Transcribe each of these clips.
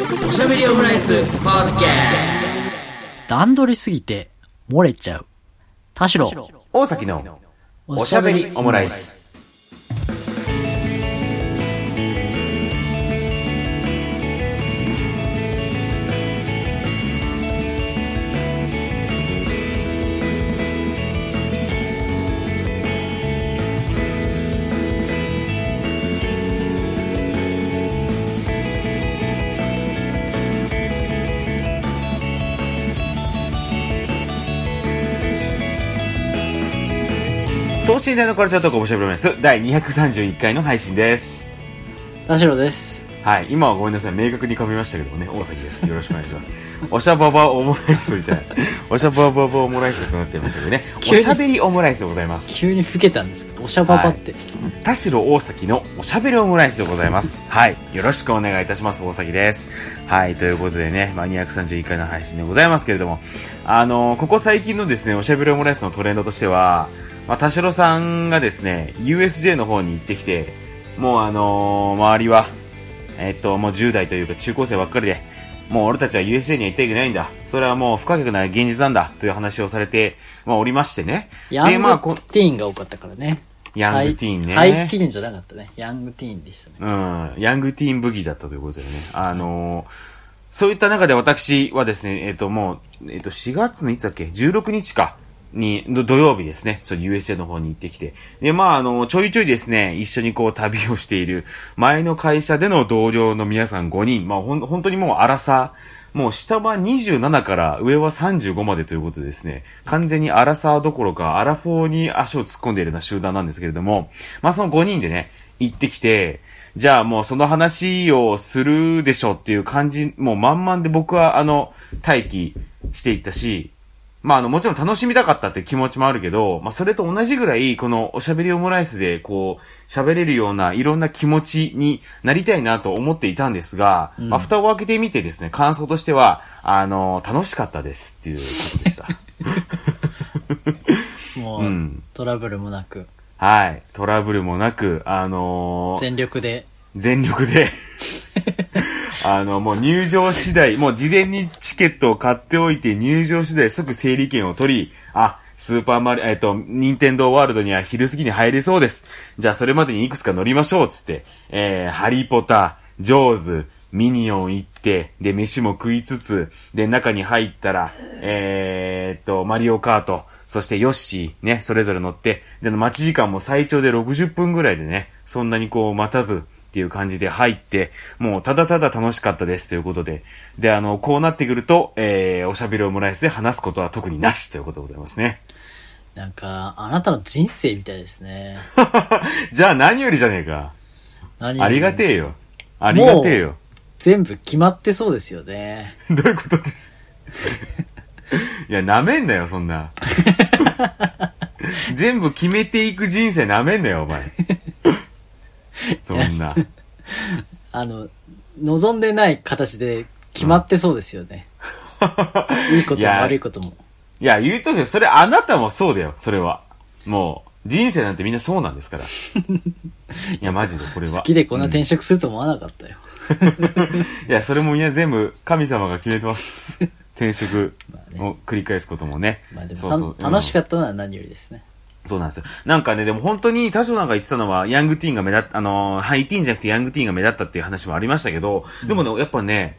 おしゃべりオムライスポッドキ段取りすぎて、漏れちゃう。田代。大崎のおしゃべりオムライス。身大のカルチャートークおしゃべりオムライス第231回の配信です。田代です。はい、今はごめんなさい、明確に噛みましたけどもね、大崎です。よろしくお願いします。おしゃばばオムライスみたいな。おしゃばばばオムライスとなってましたけどね。おしゃべりオムライスでございます。急に老けたんですけど、おしゃばばって。田代大崎のおしゃべりオムライスでございます。はい。よろしくお願いいたします。大崎です。はい。ということでね、まあ、231回の配信でございますけれども、あのここ最近のですね、おしゃべりオムライスのトレンドとしては、まあ、田代さんがですね、USJ の方に行ってきて、もうあのー周りは、えっと、もう10代というか中高生ばっかりで、もう俺たちは USJ には行っていけないんだ。それはもう不可逆な現実なんだ。という話をされて、まあ、おりましてね。で、ヤングまあ、こティーンが多かったからね。ヤングティーンね。ハイティーンじゃなかったね。ヤングティーンでしたね。うん、ヤングティーンブギーだったということでね。あのーそういった中で私はですね、えっ、と、もう、えっ、と、4月のいつだっけ ?16 日か。に、土曜日ですね。その USJ の方に行ってきて。で、まあ、あの、ちょいちょいですね、一緒にこう旅をしている、前の会社での同僚の皆さん5人、まあ、ほん、本当にもう荒さ、もう下は27から上は35までということでですね、完全にアラサーどころかアラフォーに足を突っ込んでいるような集団なんですけれども、まあその5人でね、行ってきて、じゃあもうその話をするでしょっていう感じ、もう満々で僕はあの、待機していったし、まああの、もちろん楽しみたかったって気持ちもあるけど、まあそれと同じぐらい、このおしゃべりオムライスでこう、喋れるようないろんな気持ちになりたいなと思っていたんですが、まあ蓋を開けてみてですね、感想としては、あの、楽しかったですっていうことでした。もう、うんトラブルもなく、はい。トラブルもなく、あのー全力で。全力で、あの、もう入場次第、もう事前にチケットを買っておいて入場次第即整理券を取り、あ、スーパーマリ、えっと、ニンテンドーワールドには昼過ぎに入れそうです。じゃあそれまでにいくつか乗りましょう、つって、えー、ハリーポター、ジョーズ、ミニオン行って、で、飯も食いつつ、で、中に入ったら、えーっと、マリオカート、そしてヨッシー、ね、それぞれ乗って、で、待ち時間も最長で60分ぐらいでね、そんなにこう待たずっていう感じで入って、もうただただ楽しかったですということで、で、あの、こうなってくると、えー、おしゃべりオムライスで話すことは特になしということでございますね。なんか、あなたの人生みたいですね。じゃあ何よりじゃねえか。何よありがてえよよ。ありがてえよ。全部決まってそうですよね。どういうことです？いや、なめんなよ、そんな。全部決めていく人生なめんなよ、お前。そんな。あの、望んでない形で決まってそうですよね。いいことも悪いことも。いや、言うとくけど、それあなたもそうだよ、それは。もう、人生なんてみんなそうなんですから。いや、マジで、これは。好きでこんな転職すると思わなかったよ。いや、それもみんな全部神様が決めてます。転職を繰り返すこともね。まあでもそうそうた楽しかっったのは何よりですね。た。そうなんですよ。なんかね、でも本当に、多少なんか言ってたのは、ヤングティーンが目立っ、あのーハイティーンじゃなくてヤングティーンが目立ったっていう話もありましたけど、でもね、やっぱね、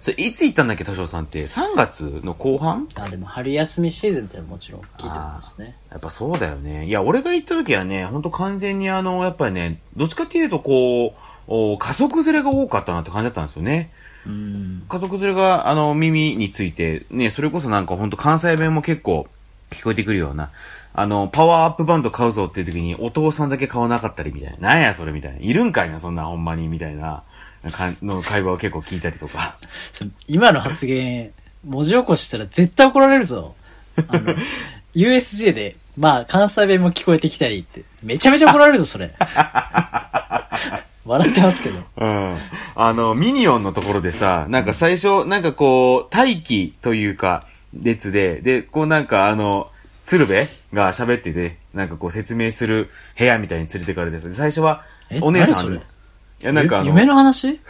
それいつ行ったんだっけ、多少さんって？3月の後半？あ、でも春休みシーズンってもちろん聞いてますね。やっぱそうだよね。いや、俺が行った時はね、ほんと完全にあの、やっぱりね、どっちかっていうとこう、お家族連れが多かったなって感じだったんですよね。うん。家族連れが、あの、耳について、ね、それこそなんかほんと関西弁も結構聞こえてくるような、あの、パワーアップバンド買うぞっていう時にお父さんだけ買わなかったりみたいな。なんやそれみたいな。いるんかいな、そんなほんまに、みたいな、かの会話を結構聞いたりとか。そ今の発言、文字起こししたら絶対怒られるぞ。あの、USJ で、まあ、関西弁も聞こえてきたりって、めちゃめちゃ怒られるぞ、それ。笑ってますけど。うん。あの、ミニオンのところでさ、なんか最初、なんかこう、待機というか、列で、で、こうなんかあの、鶴瓶が喋ってて、なんかこう説明する部屋みたいに連れてかれてさ、最初はえ、お姉さん何それ？や、なんかあの、ゆ夢の話？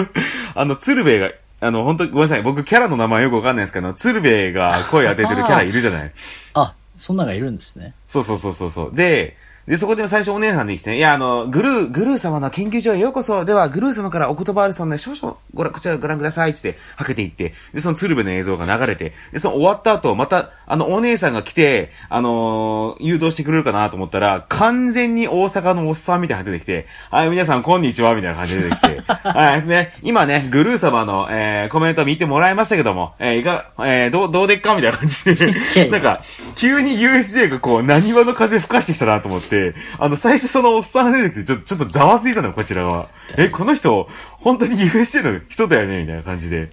あの、鶴瓶が、あの、本当ごめんなさい。僕、キャラの名前よくわかんないですけど、鶴瓶が声当ててるキャラいるじゃない。あ、そんなのがいるんですね。そうそうそうそうそう。で、で、そこで最初お姉さんで来てね、いや、あの、グルー、グルー様の研究所へようこそ。では、グルー様からお言葉あるそうなので、少々ご覧、こちらご覧ください。つって、はけていって、で、その鶴瓶の映像が流れて、で、その終わった後、また、あの、お姉さんが来て、あのー誘導してくれるかなと思ったら、完全に大阪のおっさんみたいなのが出てきて、はい、皆さん、こんにちは、みたいな感じで出てきて、はい、ね、今ね、グルー様の、えー、コメント見てもらいましたけども、えー、いか、えー、どう、どうでっか？みたいな感じで、なんか、急に USJ がこう、何話の風吹かしてきたなと思って、あの、最初そのおっさんが出てきて、ちょっと、ちょっとざわついたのよ、こちらは。え、この人、本当に USJ の人だよねみたいな感じで。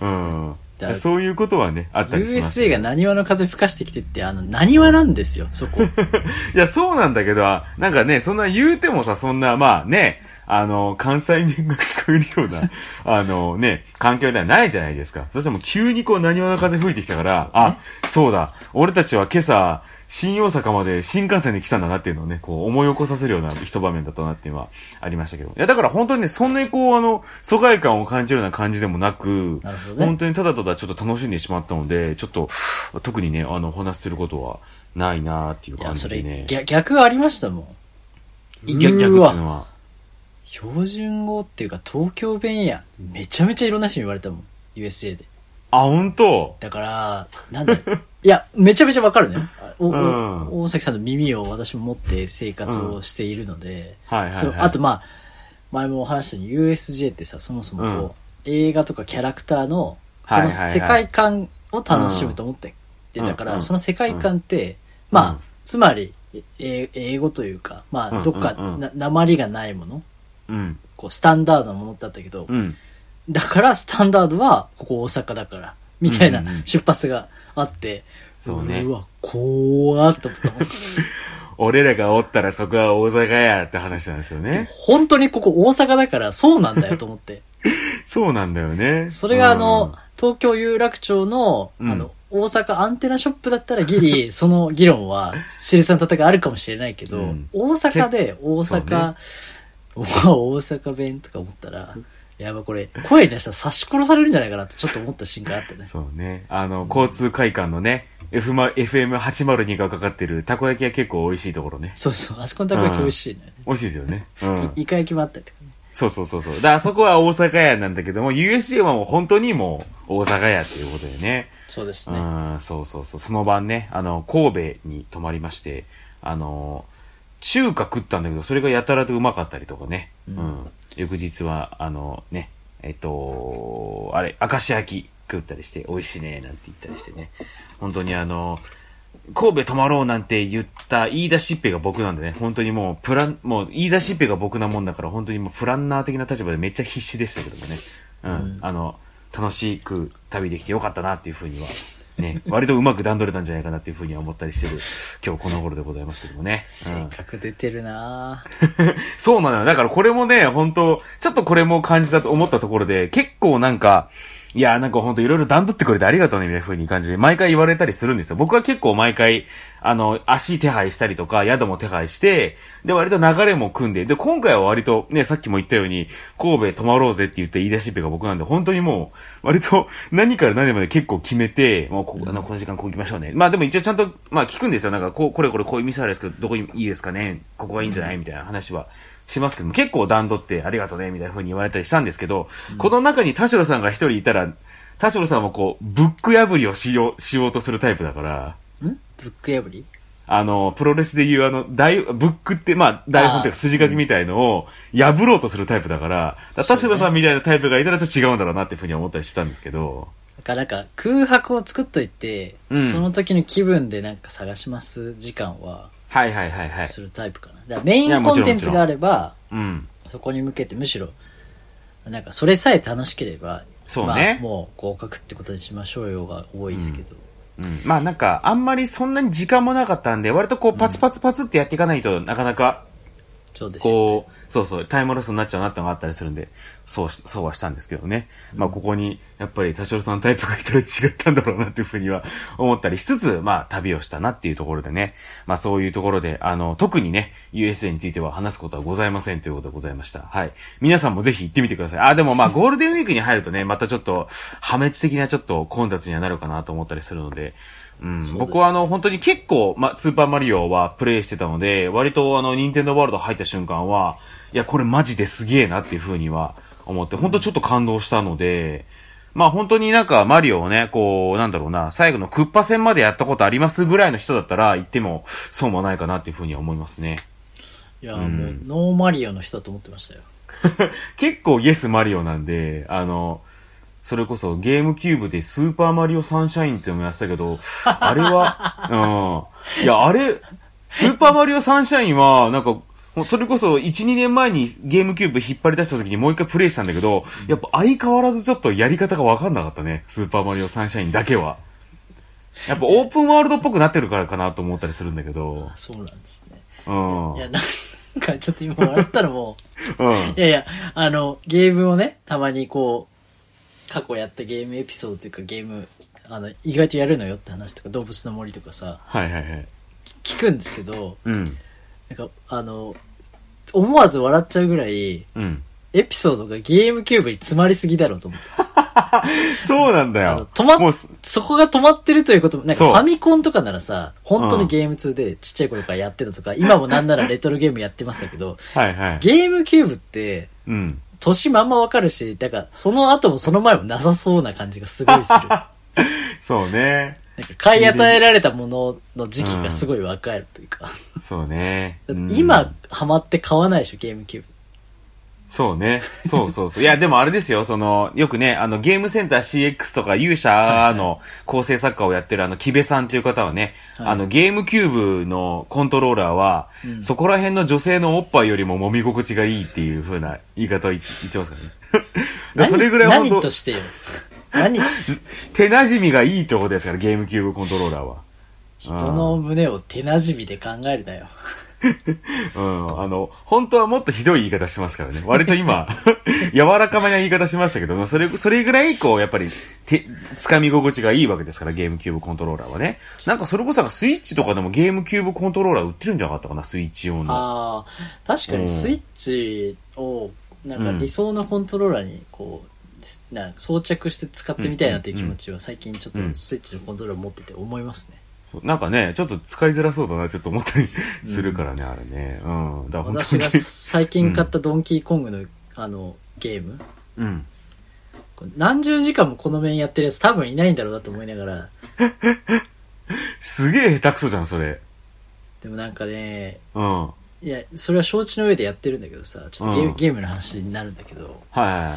うんだ。そういうことはね、あったりします、USJ が何話の風吹かしてきてって、あの、何話なんですよ、そこ。いや、そうなんだけど、なんかね、そんな言うてもさ、そんな、まあね、あの、関西弁が聞こえるような、あのね、環境ではないじゃないですか。そしてもう急にこう、何話の風吹いてきたから、あ、そうだ、俺たちは今朝、新大阪まで新幹線で来たんだなっていうのをね、こう思い起こさせるような一場面だったなっていうのはありましたけど。いや、だから本当にね、そんなにこう、あの、疎外感を感じるような感じでもなく、なね本当にただただちょっと楽しんでしまったので、ちょっと、特にね、あの、お話しすることはないなっていう感じでね、。逆、逆ありましたもん。逆逆っていうのは。標準語っていうか東京弁やん。めちゃめちゃいろんな人に言われたもん。USJ で。あ、本当？だから、なんだいや、めちゃめちゃわかるね。おおうん。大崎さんの耳を私も持って生活をしているので、はいはいはい。そのあとまあ、前もお話したように USJ ってさ、そもそもこう、映画とかキャラクターの、その世界観を楽しむと思ってて、だから、うんその世界観って、まあ、うん。つまり、え英語というか、まあ、うんどっかうん。うんな、鉛がないもの、うん。こう、スタンダードなものだったけど、うん。だからスタンダードは、ここ大阪だから、みたいなうんうんうん。出発があって、そうねうわ、怖ーっと思ったもん。俺らがおったらそこは大阪やって話なんですよね。本当にここ大阪だからそうなんだよと思って。そうなんだよね。それがあの、東京有楽町の、うんあの、大阪アンテナショップだったらギリ、その議論は、知りさん戦いあるかもしれないけど、うん大阪で大阪、ね大阪弁とか思ったら、やばこれ、声に出したら刺し殺されるんじゃないかなってちょっと思った瞬間あったね。そうね。あの、交通会館のね、F ま FM802 がかかってるたこ焼きは結構美味しいところね。そうそう、あそこのたこ焼き美味しいね。美味しいですよね。うん。イカ焼きもあったりとかね。そうそうそうそう。だからそこは大阪屋なんだけども、USJ はもう本当にもう大阪屋っていうことでね。そうですね。うん、そうそうそう。その晩ね、あの、神戸に泊まりまして、あの、中華食ったんだけど、それがやたらとうまかったりとかね。うん。翌日は、あの、ね、えっと、あれ、明石焼き食ったりして、美味しいね、なんて言ったりしてね。本当にあの、神戸泊まろうなんて言った言い出しっぺが僕なんでね、本当にもう、プラン、もう言い出しっぺが僕なもんだから、本当にもうプランナー的な立場でめっちゃ必死でしたけどもね。うん。あの、楽しく旅できてよかったなっていうふうには、ね、割とうまく段取れたんじゃないかなっていうふうには思ったりしてる、今日この頃でございますけどもね。うん性格出てるなぁ そうなのよ。だからこれもね、本当ちょっとこれも感じたと思ったところで、結構なんか、いや、なんか本当いろいろ段取ってくれてありがとうね、みたいな風に感じで、毎回言われたりするんですよ。僕は結構毎回、あの、足手配したりとか、宿も手配して、で、割と流れも組んで、で、今回は割とね、さっきも言ったように、神戸泊まろうぜって言った言い出しっぺが僕なんで、本当にもう、割と何から何まで結構決めて、もうこ、あの、この時間ここ行きましょうね。まあでも一応ちゃんと、まあ聞くんですよ。なんか、こう、これこれこういう店あるんですけど、どこいいですかね？ここがいいんじゃない？みたいな話は。しますけども、結構段取ってありがとうね、みたいな風に言われたりしたんですけど、この中に田代さんが一人いたら、田代さんもこう、ブック破りをしよう、しようとするタイプだから、ん？ブック破り？あの、プロレスでいうあの、大、ブックって、まあ、台本っていうか筋書きみたいのを破ろうとするタイプだから、だから田代さんみたいなタイプがいたらちょっと違うんだろうなっていうふうに思ったりしたんですけど、だからなんか空白を作っといて、うん。その時の気分でなんか探します？時間は。はいはいはいはい。するタイプかな。だからメインコンテンツがあれば、うん。そこに向けてむしろ、なんかそれさえ楽しければ、そうねまあもう合格ってことにしましょうよが多いですけど。うん。まあなんか、あんまりそんなに時間もなかったんで、割とこう、パツパツパツってやっていかないとなかなか、そうでしょこう、そうそう、タイムロスになっちゃうなってのがあったりするんで、そうし、そうはしたんですけどね。まあ、ここに、やっぱり、田代さんタイプが一人違ったんだろうなっていうふうには思ったりしつつ、まあ、旅をしたなっていうところでね。まあ、そういうところで、あの、特にね、USJ については話すことはございませんということでございました。はい。皆さんもぜひ行ってみてください。あ、でもまあ、ゴールデンウィークに入るとね、またちょっと、破滅的なちょっと混雑にはなるかなと思ったりするので、うん、僕はあの、本当に結構、ま、スーパーマリオはプレイしてたので、割とあの、ニンテンドーワールド入った瞬間は、いや、これマジですげえなっていう風には思って、本当ちょっと感動したので、まあ本当になんかマリオをね、こう、なんだろうな、最後のクッパ戦までやったことありますぐらいの人だったら行ってもそうもないかなっていう風には思いますね。いや、もう、ノーマリオの人だと思ってましたよ。結構イエスマリオなんで、あの、それこそゲームキューブでスーパーマリオサンシャインっていうのもやってたけど、あれは、うん。いや、あれ、スーパーマリオサンシャインは、なんか、それこそ1、2年前にゲームキューブ引っ張り出した時にもう一回プレイしたんだけど、やっぱ相変わらずちょっとやり方がわかんなかったね。スーパーマリオサンシャインだけは。やっぱオープンワールドっぽくなってるからかなと思ったりするんだけど。そうなんですね。うん。いや、なんかちょっと今笑ったらもう、うん。いやいや、あの、ゲームをね、たまにこう、過去やったゲームエピソードというかゲーム、あの、意外とやるのよって話とか、動物の森とかさ、はいはいはい。聞くんですけど、うん。なんか、あの、思わず笑っちゃうぐらい、うん。エピソードがゲームキューブに詰まりすぎだろうと思って。そうなんだあのよ。止まっもうす、そこが止まってるということも、なんかそうファミコンとかならさ、本当にゲーム2でちっちゃい頃からやってたとか、今もなんならレトロゲームやってましたけど、はいはい。ゲームキューブって、うん。年まんまわかるし、だから、その後もその前もなさそうな感じがすごいする。なんかそうね。買い与えられたものの時期がすごいわかるというか。そうね。うん今、ハマって買わないでしょ、ゲームキューブ。そうね。そうそうそう。いや、でもあれですよ、その、よくね、あの、ゲームセンター CX とか勇者の構成作家をやってるあの、木部さんっていう方はね、はいあの、ゲームキューブのコントローラーは、そこら辺の女性のおっぱいよりも揉み心地がいいっていう風な言い方を言言ってますからね。でそれぐらい何本当としてよ。何？手馴染みがいいってことですから、ゲームキューブコントローラーは。人の胸を手馴染みで考えるなよ。うん、あの、本当はもっとひどい言い方してますからね。割と今、柔らかめな言い方しましたけど、それ、それぐらい、こう、やっぱり、手、掴み心地がいいわけですから、ゲームキューブコントローラーはね。なんかそれこそスイッチとかでもゲームキューブコントローラー売ってるんじゃなかったかな、スイッチ用の。ああ、確かうんにスイッチを、なんか理想のコントローラーに、こう、なんか装着して使ってみたいなっていう気持ちは最近ちょっとうんスイッチのコントローラー持ってて思いますね。なんかね、ちょっと使いづらそうだな、ちょっと思ったりするからね、あれね。うん。だから本当に私が最近買ったドンキーコングの、あの、ゲーム？うん。何十時間もこの面やってるやつ多分いないんだろうなと思いながら、すげえ下手くそじゃん、それ。でもなんかね、うん。はいや、それは承知の上でやってるんだけどさ、ちょっとゲ,、うんゲームの話になるんだけど、はいは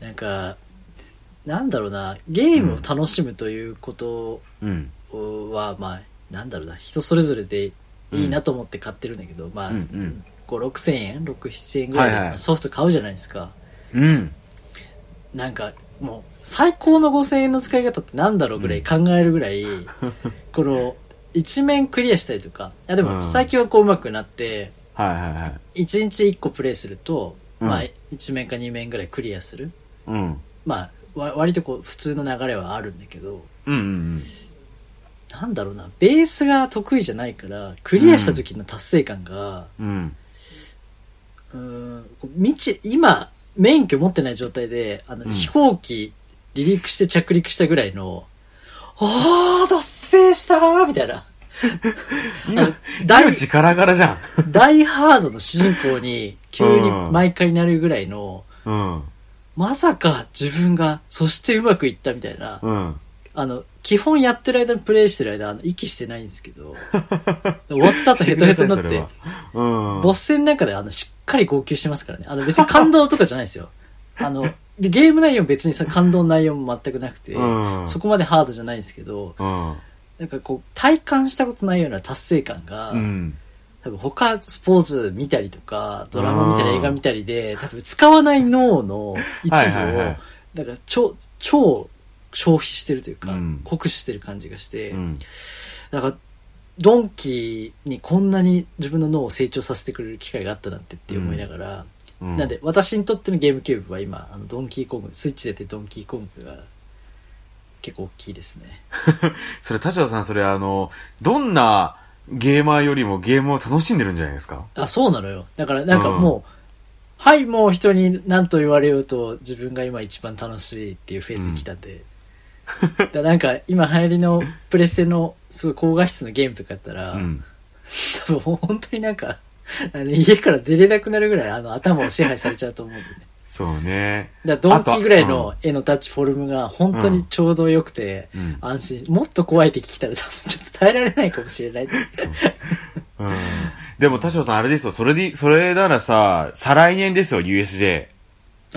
い。なんか、なんだろうな、ゲームを楽しむということうん。は、まあ、なんだろうな、人それぞれでいいなと思って買ってるんだけど、まあ、うんうん5、6千円 ?6、7円ぐらいではいはいソフト買うじゃないですか。うん。なんか、もう、最高の5000円の使い方ってなんだろうぐらい考えるぐらい、この、一面クリアしたりとか、あでもうん最近はこう上手くなって、はいはいはい。1日1個プレイすると、うんまあ、1面か2面ぐらいクリアする。うん。まあ、わ割とこう、普通の流れはあるんだけど、うんうんうん。なんだろうな、ベースが得意じゃないから、クリアした時の達成感が、うん。うーん、未知、今、免許持ってない状態で、あの、うん飛行機、離陸して着陸したぐらいの、あー、達成したーみたいな。今、大命ガラガラじゃん。ダイハードの主人公に、急に毎回なるぐらいの、うん。まさか自分が、そしてうまくいったみたいな、うん。あの、基本やってる間、プレイしてる間、息してないんですけど、終わった後ヘトヘトになって、うん。ボス戦なんかであの、しっかり号泣してますからね。あの、別に感動とかじゃないですよ。あの、でゲーム内容も別にその感動の内容も全くなくて、うんそこまでハードじゃないんですけど、うん。なんかこう、体感したことないような達成感が、うん。多分他スポーツ見たりとか、ドラマ見たり映画見たりで、多分使わない脳の一部を、だから超、超消費してるというか、うん酷使してる感じがして、うん。なんか、ドンキーにこんなに自分の脳を成長させてくれる機会があったなんてって思いながら、うんなんで、私にとってのゲームキューブは今、あの、ドンキーコング、スイッチで出てるドンキーコングが結構大きいですね。それ、田代さん、それあの、どんなゲーマーよりもゲームを楽しんでるんじゃないですか？あ、そうなのよ。だから、なんかもう、はい、もう人に何と言われようと自分が今一番楽しいっていうフェーズに来たんで。だなんか今流行りのプレステのすごい高画質のゲームとかやったら、うん。多分本当になんか、あの家から出れなくなるぐらいあの頭を支配されちゃうと思うんでね。そうね。だからドンキーぐらいあの絵のタッチフォルムが本当にちょうど良くてうん安心、もっと怖い敵来たら多分ちょっと耐えられないかもしれない。うん。でも、田代さん、あれですよ。それで、それならさ、再来年ですよ、USJ。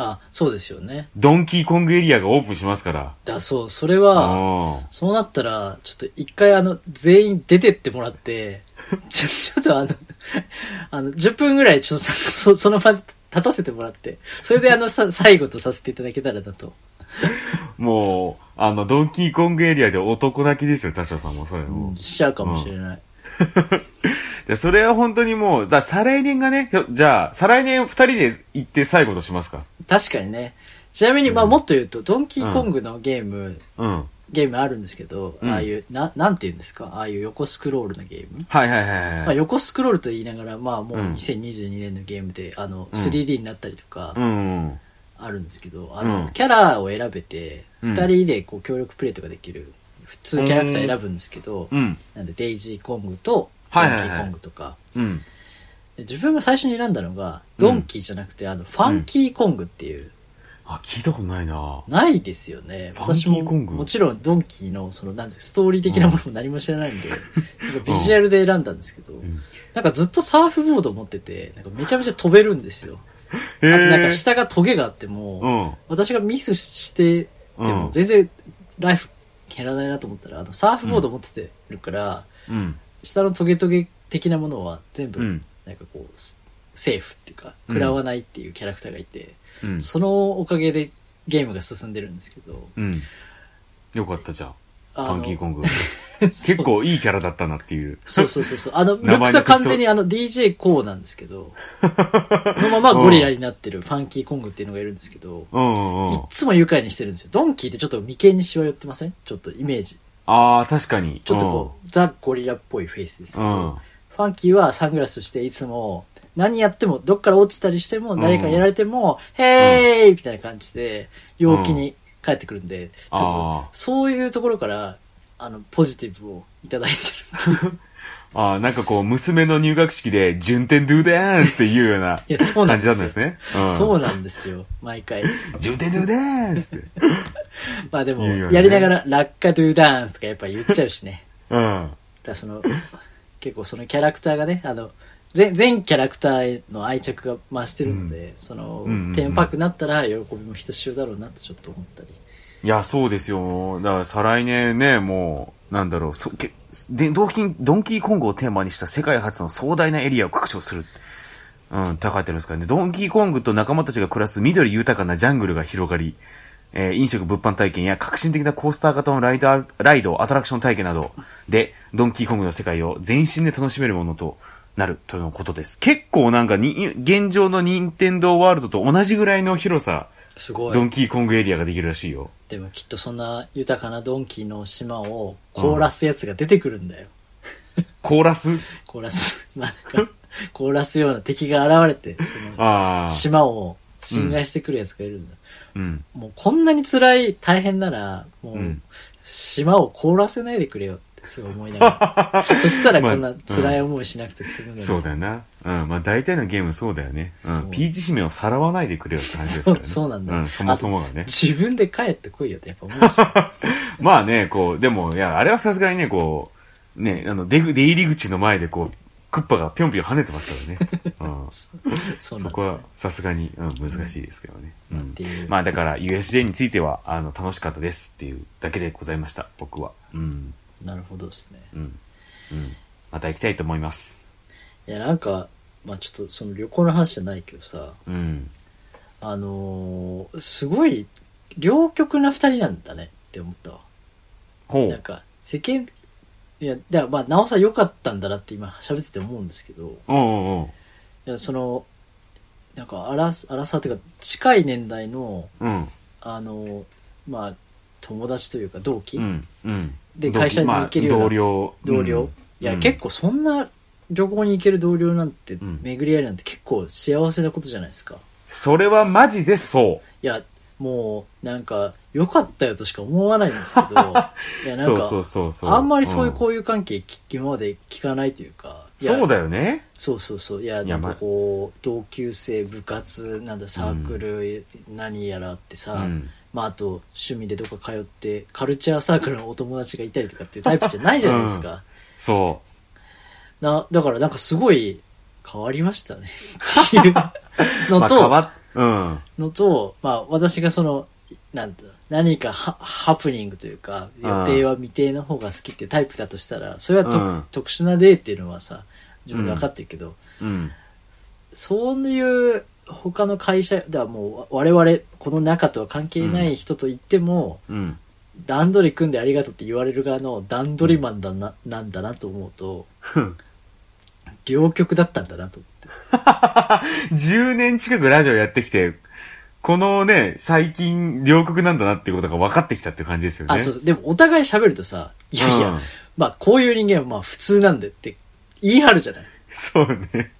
あ、そうですよね。ドンキーコングエリアがオープンしますから。だ、そう、それは、うんそうなったら、ちょっと一回あの、全員出てってもらって、ちょ、ちょっとあの、あの、10分ぐらいちょっとさそ その場に立たせてもらって、それであの、さ、最後とさせていただけたらなと。もう、あの、ドンキーコングエリアで男泣きですよ、田代さんも、それも。しちゃうかもしれない。でそれは本当にもう、だ再来年がね、じゃあ、再来年二人で行って最後としますか？確かにね。ちなみに、まあもっと言うと、ドンキーコングのゲーム、うん。ゲームあるんですけど、うんああいう、な、なんて言うんですか？ああいう横スクロールのゲーム？はいはいはいまあはい。横スクロールと言いながら、まあもううん2022年のゲームで、あの、3D になったりとか、うん。あるんですけど、あの、うんキャラを選べて、うん二人でこう協力プレイとかできる、普通キャラクター選ぶんですけど、うん。なんでデイジーコングと、ドンキーコングとか、うん。で自分が最初に選んだのが、ドンキーじゃなくて、あの、ファンキーコングっていう、あ、聞いたことないな。ないですよね。私も、もちろんドンキーの、その、なんで、ストーリー的なものも何も知らないんで、なんかビジュアルで選んだんですけど、ん。なんかずっとサーフボード持ってて、なんかめちゃめちゃ飛べるんですよ。あとなんか下がトゲがあっても、うん。私がミスして、でうん。も全然ライフ減らないなと思ったら、あの、サーフボード持っててるから、うん。下のトゲトゲ的なものは全部、うんなんかこう、スセーフっていうか、うん食らわないっていうキャラクターがいて、うん。そのおかげでゲームが進んでるんですけど、うん。よかったじゃん。フあのァンキーコング。結結構いいキャラだったなっていう。そうそうそうそう。あの、ルックスは完全にあの DJ コーなんですけど、のままゴリラになってる ファンキーコングっていうのがいるんですけど、うんうんいっつも愉快にしてるんですよ。ドンキーってちょっと眉間にしわ寄ってません？ちょっとイメージ。ああ、確かに。ちょっとこう、ザ・ゴリラっぽいフェイスですけど、うん。ファンキーはサングラスしていつも、何やっても、どっから落ちたりしても、誰かやられても、ヘーイみたいな感じで、陽気に帰ってくるんで、そういうところから、あの、ポジティブをいただいてる。ああ、なんかこう、娘の入学式で、順天ドゥダンスっていうような いやそうなん感ですよじだったんですね。うんそうなんですよ、毎回。順天ドゥダンスって。まあでも、やりながら、ラッカドゥダンスとかやっぱ言っちゃうしね。うん。だその、結構そのキャラクターがね、あの、全、全キャラクターへの愛着が増してるので、その、うんうんうんテーマパークになったら喜びもひとしおだろうなってちょっと思ったり。いや、そうですよ。だから、再来年ね、もう、なんだろう、そけでドンキー、ドンキーコングをテーマにした世界初の壮大なエリアを拡張する。うん、って書いてあるんですかね。ドンキーコングと仲間たちが暮らす緑豊かなジャングルが広がり、えー飲食物販体験や革新的なコースター型のライダー、ライド、アトラクション体験などで、ドンキーコングの世界を全身で楽しめるものとなるとのことです。結構なんかに、現状の任天堂ワールドと同じぐらいの広さ、すごい。ドンキーコングエリアができるらしいよ。でもきっとそんな豊かなドンキーの島を凍らすやつが出てくるんだよ。コーラス凍らす、なんか、凍らすような敵が現れて、その。島を侵害してくるやつがいるんだ。うん。もうこんなに辛い、大変なら、もう、うん島を凍らせないでくれよってすごい思いながら。そしたらこんまあな辛い思いしなくて済むのに。そうだよな。うん。まあ大体のゲームそうだよね。う。んピーチ姫をさらわないでくれよって感じですからね。そうそうなんだうん、そもそもがね。自分で帰ってこいよってやっぱ思いました。まあね、こう、でも、いや、あれはさすがにね、こう、ね、あの、出ぐ、出入り口の前でこう、クッパがぴょんぴょん跳ねてますからね。うん。そそこは。さすがに、うん、難しいですけどね。うんまあだから USJ については、あの、楽しかったですっていうだけでございました、僕は。うん。なるほどですね。うん。うん。また行きたいと思います。いや、なんか、まあちょっとその旅行の話じゃないけどさ、うん。あのーすごい、両極な二人なんだねって思ったわ。ほう。なんか、世間いや、だからまあ、なおさら良かったんだなって今喋ってて思うんですけど、うんう。いや、その、なんか、アラス、アラサーっていうか、近い年代の、うん。あの、まあ、友達というか同期、うん。うん。で会社に行けるようなまあ同僚。同僚、うんいや、うん結構そんな旅行に行ける同僚なんて、ん巡り合いなんて結構幸せなことじゃないですか。それはマジでそう。いや、もう、なんか、良かったよとしか思わないんですけど、いや、なんか、そうそうそうそう。あんまりそういううん交友関係、き今まで聞かないというか、いやそうだよね。そうそうそう。いや、いやなんかこう、同級生、部活、なんだ、サークル、何やらってさ、うんまあ、あと、趣味でどこか通って、カルチャーサークルのお友達がいたりとかっていうタイプじゃないじゃないですか。そな、だからなんかすごい変わりましたね。っていうう。の まあ、と、変わっ、うん。のと、まあ私がその、なんだ、何かハハプニングというか、予定は未定の方が好きってタイプだとしたら、それはと、うん特殊な例っていうのはさ、自分で分かってるけど、うん。そういう他の会社、だからもう我々、この中とは関係ない人と言っても、うん。段取り組んでありがとうって言われる側の段取りマンだな、なんだなと思うと、両極だったんだなと思って。10年近くラジオやってきて、このね、最近、両国なんだなっていうことが分かってきたって感じですよね。あ、そう、でもお互い喋るとさ、いやいや、うんまあこういう人間はまあ普通なんでって言い張るじゃない。そうね。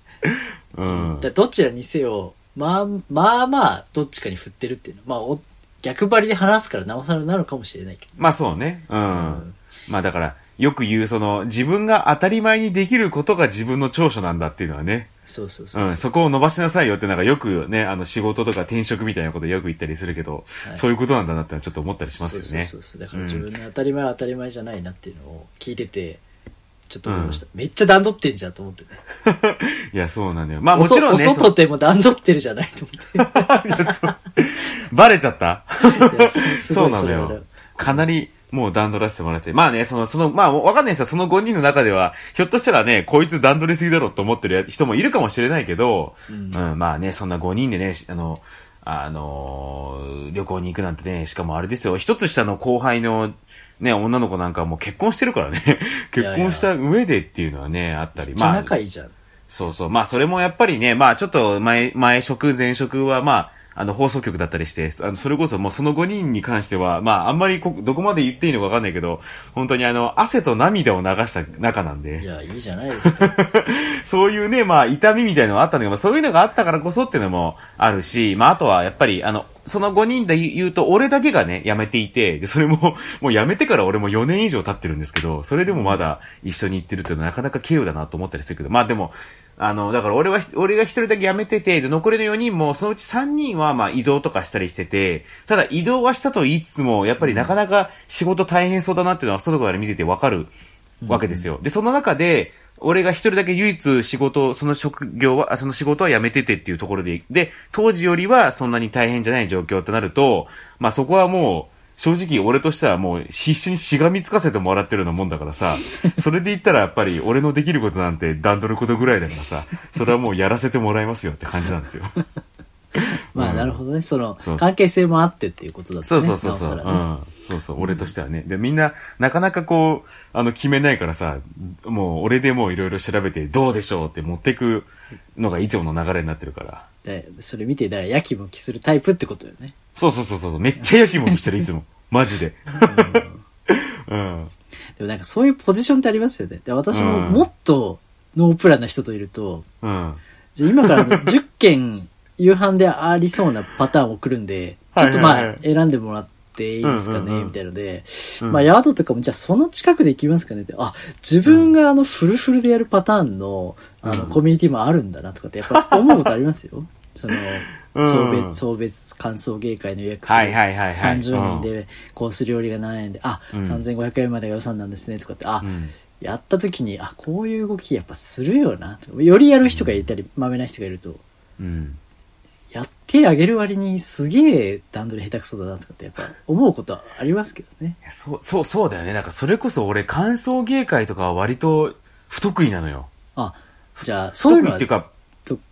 うん。だどちらにせよ、まあ、まあまあ、どっちかに振ってるっていうのは、まあお、逆張りで話すからなおさらなのかもしれないけど。まあそうね。うん。んまあだから、よく言うその、自分が当たり前にできることが自分の長所なんだっていうのはね。そうそうそうう。ん、そこを伸ばしなさいよってなんかよくね、あの仕事とか転職みたいなことよく言ったりするけど、はいそういうことなんだなってちょっと思ったりしますよね。そうそうそうそう。だから自分の当たり前は当たり前じゃないなっていうのを聞いてて、ちょっと思いました。めっちゃ段取ってんじゃんと思ってね。いや、そうなんだよ。まあもちろんね。お外でも段取ってるじゃないと思って。バレちゃった？そいうなのよ。かなり、もう段取らせてもらって。まあね、その、その、まあ、わかんないですよ。その5人の中では、ひょっとしたらね、こいつ段取りすぎだろと思ってる人もいるかもしれないけど、うん、まあね、そんな5人でね、あの、あのー旅行に行くなんてね、しかもあれですよ、一つ下の後輩の、ね、女の子なんかもう結婚してるからね。結婚した上でっていうのはね、あったり。まあ、仲いいじゃん。そうそう。まあ、それもやっぱりね、まあ、ちょっと前、前職、前職は、まあ、あの、放送局だったりして、あの、それこそもうその5人に関しては、まあ、あんまりこ、どこまで言っていいのかわかんないけど、本当にあの、汗と涙を流した中なんで、いや、いいじゃないですか。そういうね、まあ、痛みみたいなのがあったんだけど、まあ、そういうのがあったからこそっていうのもあるし、まあ、あとはやっぱり、あの、その5人で言うと、俺だけがね、辞めていて、で、それも、もう辞めてから俺も4年以上経ってるんですけど、それでもまだ一緒に行ってるっていうのはなかなか稀有だなと思ったりするけど、まあでも、あの、だから俺は、俺が一人だけ辞めてて、で、残りの4人も、そのうち3人はまあ移動とかしたりしてて、ただ移動はしたと言いつつも、やっぱりなかなか仕事大変そうだなっていうのは外から見ててわかるわけですよ。で、その中で、俺が一人だけ唯一仕事、その職業は、あその仕事は辞めててっていうところで、で、当時よりはそんなに大変じゃない状況となると、まあそこはもう、正直俺としてはもう必死にしがみつかせてもらってるようなもんだからさ、それで言ったらやっぱり俺のできることなんて段取ることぐらいだからさ、それはもうやらせてもらいますよって感じなんですよ。まあ、なるほどね。その関係性もあってっていうことだったね。そうそうそうそう。ねん。そうそう、俺としてはね。で、みんな、なかなかこう、あの、決めないからさ、もう、俺でもういろいろ調べて、どうでしょうって持ってくのがいつもの流れになってるから。でそれ見て、だから、やきもきするタイプってことよね。そうそうそうそう。めっちゃ焼きもみしてる、いつも。マジで。うん。でもなんかそういうポジションってありますよね。で、私もうんもっとノープランな人といると、うん。じゃあ今からの10件夕飯でありそうなパターンを送るんで、ちょっとまあ選んでもらっていいですかね、うんうんうんみたいので、うんまあ宿とかもじゃあその近くで行きますかねって、あ、自分があのフルフルでやるパターンの、あの、うんコミュニティもあるんだなとかってやっぱ思うことありますよ。その、うん送別、送別感想芸会の予約数はいはいはいはい30人でコース料理が何円で、あ、うん3500円までが予算なんですねとかって、あ、うん。やった時に、あ、こういう動きやっぱするよな。よりやる人がいたり、まめな人がいると、うん。やってあげる割にすげえ段取り下手くそだなとかってやっぱ思うことはありますけどね。そう、そう、そうだよね。なんかそれこそ俺、感想芸会とかは割と不得意なのよ。あ、じゃあ、不そういうのは得意っていうか、と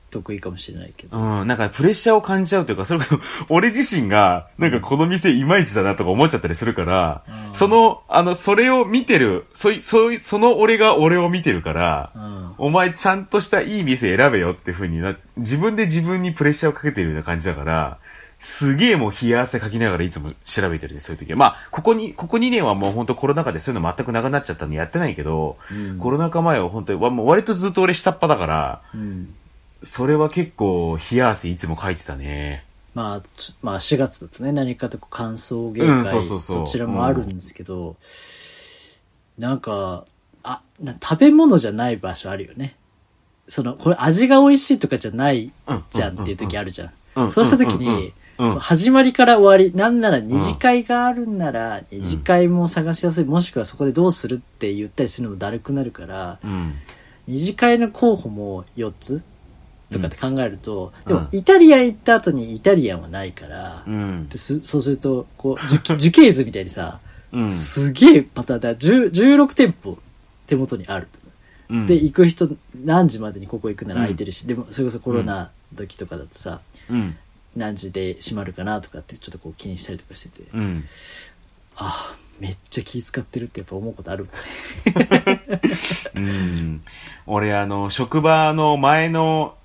得意かもしれないけど。うん、なんかプレッシャーを感じちゃうというか、それこそ、俺自身が、なんかこの店いまいちだなとか思っちゃったりするから、うんその、あの、それを見てる、そい、そい、その俺が俺を見てるから、うん。お前ちゃんとしたいい店選べよっていう風にな、自分で自分にプレッシャーをかけてるような感じだから、すげえもう冷や汗かきながらいつも調べてるね、そういう時は。まあ、ここに、ここ2年はもう本当コロナ禍でそういうの全くなくなっちゃったんでやってないけど、うんコロナ禍前は本当に、わもう割とずっと俺下っ端だから、うん。それは結構冷や汗いつもかいてたね。まあ、ちまあ4月だとね、何かと感想芸うん会、どちらもあるんですけど、なんか、あ、な食べ物じゃない場所あるよね。その、これ味が美味しいとかじゃないじゃんっていう時あるじゃん。うんそうした時うんうんうんに、始まりから終わり、なんなら二次会があるんなら、二次会も探しやすい、もしくはそこでどうするって言ったりするのもだるくなるから、うん。二次会の候補も4つとかって考えると、でもうんイタリアン行った後にイタリアンはないから、うん。ですそうすると、こう、樹 樹形図みたいにさ、うん。すげえパターンだ。10 16店舗手元にあると。うんで、行く人何時までにここ行くなら空いてるし、でもそれこそコロナ時とかだとさ、うん。何時で閉まるかなとかってちょっとこう気にしたりとかしてて、うん。ああ、めっちゃ気使ってるってやっぱ思うことある。うん。俺、あの、職場の前の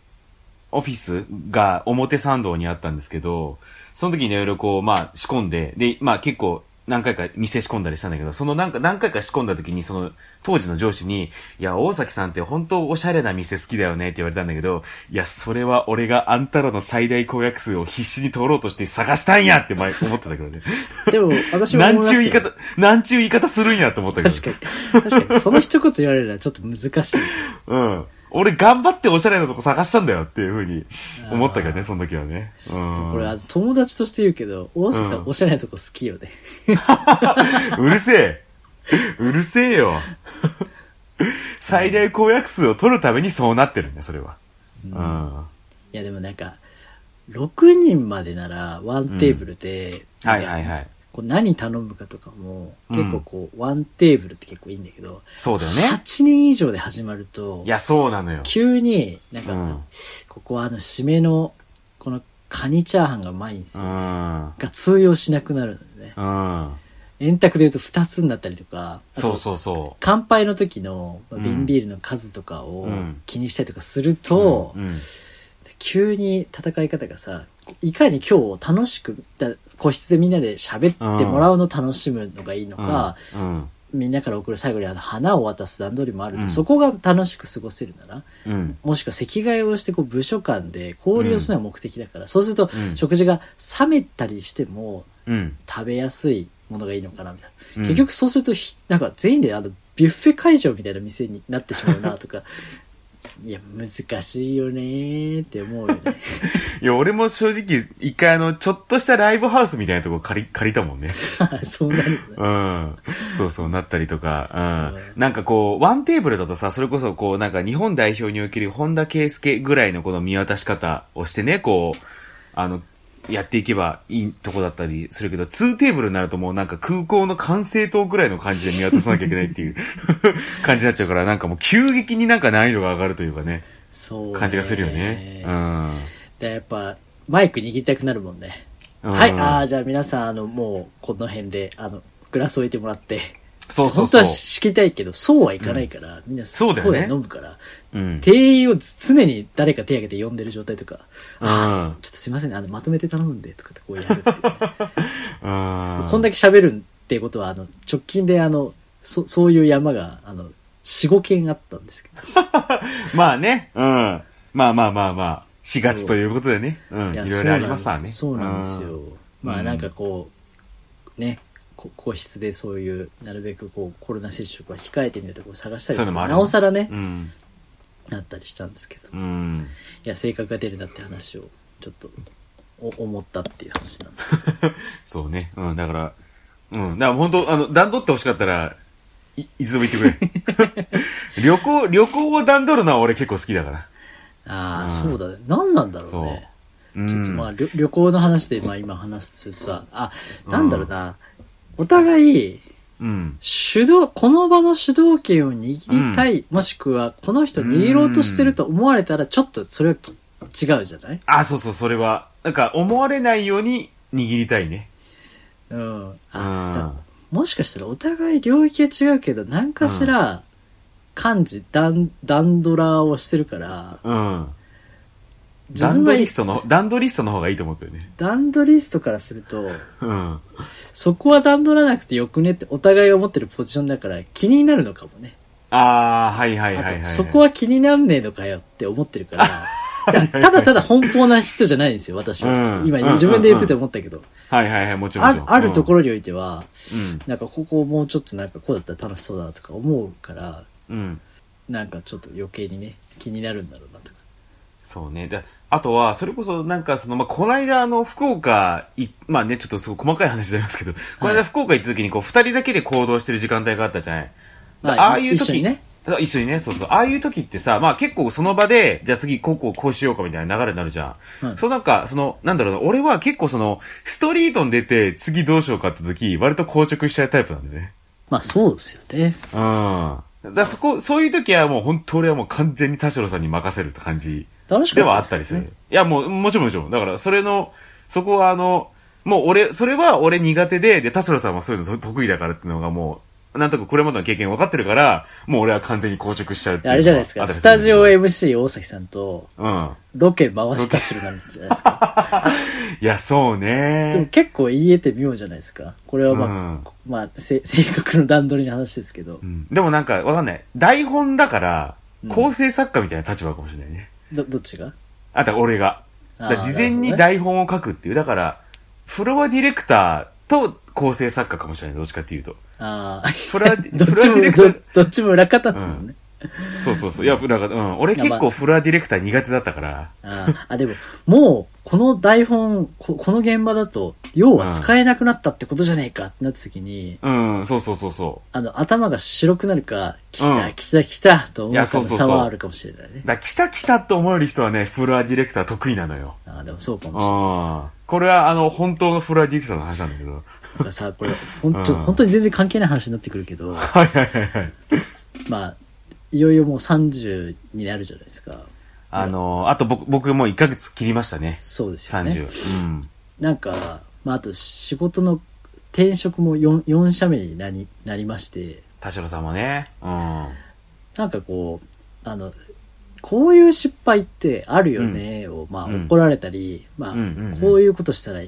オフィスが表参道にあったんですけど、その時にいろいろこう、まあ仕込んで、で、まあ結構何回か店仕込んだりしたんだけど、そのなんか何回か仕込んだ時に、その当時の上司に、いや、大崎さんって本当おしゃれな店好きだよねって言われたんだけど、いや、それは俺があんたらの最大公約数を必死に通ろうとして探したんやって前思ってたけどね。でも、私はなん思いますよちゅう言い方、なんちゅう言い方するんやと思ったけど。確かに。確かに。その一言言われるのはちょっと難しい。うん。俺頑張っておしゃれなとこ探したんだよっていうふうに思ったけどね、その時はね。うん。これ、友達として言うけど、大崎さん、うんおしゃれなとこ好きよね。うるせえ。うるせえよ。最大公約数を取るためにそうなってるんだよ、それは。うん。いや、でもなんか、6人までならワンテーブルで、はいはいはい。こう何頼むかとかも、うん結構こう、ワンテーブルって結構いいんだけど、そうだよね。8人以上で始まるとい、や、そうなのよ。急に、なんか、うんここはあの、締めの、このカニチャーハンがうまいんですうよ、ね。ん。が通用しなくなるのでね。うん。円卓で言うと2つになったりとか、あとそうそうそ乾杯の時のまあうん瓶ビールの数とかをうん気にしたりとかするう。と、うん。急に戦い方がさ、いかに今日を楽しく、だ個室でみんなで喋ってもらうのを楽しむのがいいのか、うん。みんなから送る最後にあの花を渡す段取りもあると、うんそこが楽しく過ごせるなら、うん。もしくは席替えをしてこう部署間で交流するのが目的だから、そうするとうん食事が冷めたりしてもうん。食べやすいものがいいのかなみたいな。うん結局そうするとひ、なんか全員であのビュッフェ会場みたいな店になってしまうなとか、いや、難しいよねーって思うよね。いや、俺も正直、一回あの、ちょっとしたライブハウスみたいなとこ借り、借りたもんね。そうなるよね。うん。そうそう、なったりとか、うんうん。なんかこう、ワンテーブルだとさ、それこそこう、なんか日本代表における本田圭佑ぐらいのこの見渡し方をしてね、こう、あの、やっていけばいいとこだったりするけど、ツーテーブルになるともうなんか空港の管制塔ぐらいの感じで見渡さなきゃいけないっていう 感じになっちゃうから、なんかもう急激になんか難易度が上がるというかね、そう、感じがするよね。うん。でやっぱ、マイク握りたくなるもんね。うんはい、ああ、じゃあ皆さん、あの、もう、この辺で、あの、グラス置いてもらって、そうそうそう本当は。仕切りたいけど、そうはいかないから、みんなそうだよね声飲むから、うん。店員を常に誰か手挙げて呼んでる状態とか、あうんあ、ちょっとすいませんね、あの、まとめて頼むんで、とかってこうやるっていうね、うん。こんだけ喋るってことは、あの、直近であの、そ、そういう山が、あの、4、5件あったんですけど。まあね、うん。まあまあまあまあ、4月ということでね、うん。いろいろありますわね。そうなんですよ。まあなんかうこう、ね、こ個室でそういう、なるべくこう、コロナ接触は控えてみたところ探したりなおさらねん。う、ん。なったりしたんですけど。うん。いや、性格が出るなって話を、ちょっと、お思ったっていう話なんですけど。そうね。うん、だから、うん。だから本当あの、段取ってほしかったら、い、いつでも言ってくれ。旅行、旅行を段取るのは俺結構好きだから。ああ、うんそうだね。何なんだろうね。。うん。ちょっとまあ、旅旅行の話で、まあ今話すとさ、あ、なんだろうな。お互い、うん。主導、この場の主導権を握りたい、もしくは、この人握ろうとしてると思われたら、ちょっとそれはき違うじゃない？あ、そうそう、それは。なんか、思われないように握りたいね。うん。うあ、ん。だもしかしたらお互い領域が違うけど、何かしら、漢字、段、段ドラをしてるから、うん。自分がダンドリストの、ダンドリストの方がいいと思うけどね。段取りストからすると、うん。そこは段取らなくてよくねってお互いが思ってるポジションだから気になるのかもね。あー、はいはいはいあと、はい。そこは気になんねえのかよって思ってるから、ただただ奔放な人じゃないんですよ、私は。今、うんうん自分で言ってて思ったけど。はいはいはい、もちろん。ある、あるところ。ろにおいては、うん。なんかここもうちょっとなんかこうだったら楽しそうだなとか思うから、うん。なんかちょっと余計にね、気になるんだろうなとか。そうね。で、あとは、それこそなんかその、まあ、この間あの、福岡い、まあね、ちょっとすごい細かい話になりますけど、この間福岡行った時にこう、二人だけで行動してる時間帯があったじゃない？まあああいう時一緒にね。あ一緒にね、そうそう。ああいう時ってさ、まあ結構その場で、じゃあ次こうこうこうしようかみたいな流れになるじゃん。はいそうなんか、その、なんだろうな、俺は結構その、ストリートに出て次どうしようかって時、割と硬直しちゃうタイプなんでね。まあそうですよね。うん。だそこ、そういう時はもう本当俺はもう完全に田代さんに任せるって感じ楽しかではあったですったりする。いや、もう、もちろんもちろん。だから、それの、そこはあの、もう俺、それは俺苦手で、で、田代さんはそういうの得意だからっていうのがもう、なんとかこれまでの経験分かってるから、もう俺は完全に硬直しちゃうっていうあれじゃないですか。スタジオる MC 大崎さんと、うん。ロケ回したしるなんじゃないですか。いや、そうでもね。結構言えて妙じゃないですか。これはまあ、うんまあ、せ 性格の段取りの話ですけどう。ん。でもなんか、わかんない。台本だからうん、構成作家みたいな立場かもしれないね。ど、どっちが？あとは俺が。だ事前に台本を書くっていう。だから、フロアディレクターと構成作家かもしれない。どっちかっていうと。ああ。フロア、フ どっちもロアディレクターど、どっちも裏方なのね。そうそうそう。いや、なんか、うん。俺結構フロアディレクター苦手だったから。ああ、あ、でも、もう、この台本、ここの現場だと、要は使えなくなったってことじゃねえかってなった時に、うん、そうそうそうそあの、頭が白くなるか、来た、うん来た、来た、と思いう差はあるかもしれないねう。。だ来た来たと思える人はね、フロアディレクター得意なのよ。ああ、でもそうかうもしれない。ん。これは、あの、本当のフロアディレクターの話なんだけど。なんかさ、これ、本当、うん本当に全然関係ない話になってくるけど、はいはいはいはい。まあ、いよいよもう30になるじゃないですか。あの、あと僕、僕もう1ヶ月切りましたね。そうですよね。30。うん。なんか、まあ、あと仕事の転職も 4, 4社目になり、なりまして、田代さんもね。うん。なんかこう、あの、こういう失敗ってあるよね、を、まあ、うん怒られたり、まあ、うんうんうんこういうことしたら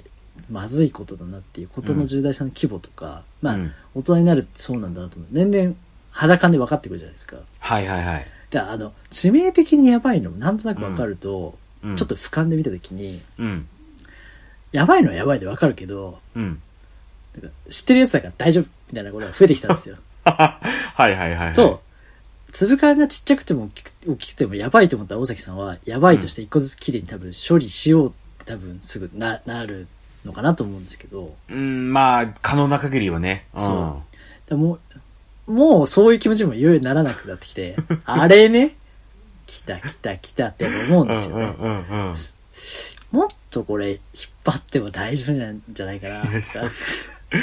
まずいことだなっていうことの重大さの規模とか、まあ、うん大人になるってそうなんだなと思う。年々肌感で分かってくるじゃないですか。はいはいはい。で、あの、致命的にやばいのもなんとなく分かると、うんちょっと俯瞰で見たときに、うん。やばいのはやばいで分かるけど、うん。なんか知ってるやつだから大丈夫みたいなことが増えてきたんですよ。はいはいはいはい。と、粒感がちっちゃくても大きくてもやばいと思った大崎さんは、やばいとして一個ずつ綺麗に多分処理しようって多分すぐな、なるのかなと思うんですけど、うん、まあ、可能な限りはね。うん。そうでもう、もうそういう気持ちもいよいよならなくなってきて、あれね、来た来た来たって思うんですよね。うんうんうんうん。もっとこれ引っ張っても大丈夫なんじゃないかな。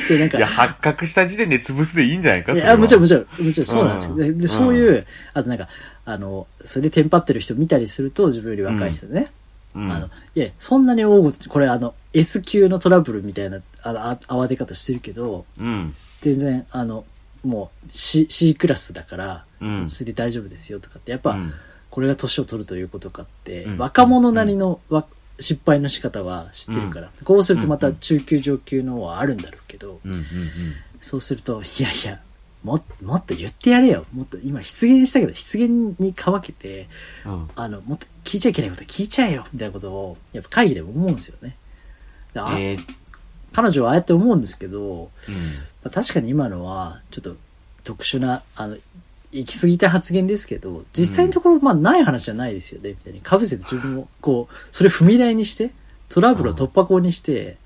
で、なんか、いや、発覚した時点で潰すでいいんじゃないかいや、もちろん、もちろん。もちろんそうなんですけど、うんでそういう、あとなんか、あの、それでテンパってる人見たりすると、自分より若い人でね、うんあの、いや、そんなに大ごと、これあの、S 級のトラブルみたいな、あの、あ慌て方してるけど、うん。全然、あの、もう C、C クラスだから、うん。それで大丈夫ですよとかって、やっぱ、うん。これが年を取るということかって、うん。若者なりのわ、失敗の仕方は知ってるから、こうするとまた中級上級のはあるんだろうけど。そうすると、いやいや、もっもっと言ってやれよ。もっと、今失言したけど、失言にかまけて、うん。あの、もっと聞いちゃいけないこと聞いちゃえよ、みたいなことを、やっぱ会議でも思うんですよね。えー。彼女はああやって思うんですけど、うんまあ確かに今のは、ちょっと特殊な、あの、行き過ぎた発言ですけど、実際のところ、まあない話じゃないですよね、みたいに。かぶせて自分を、こう、それ踏み台にして、トラブルを突破口にして、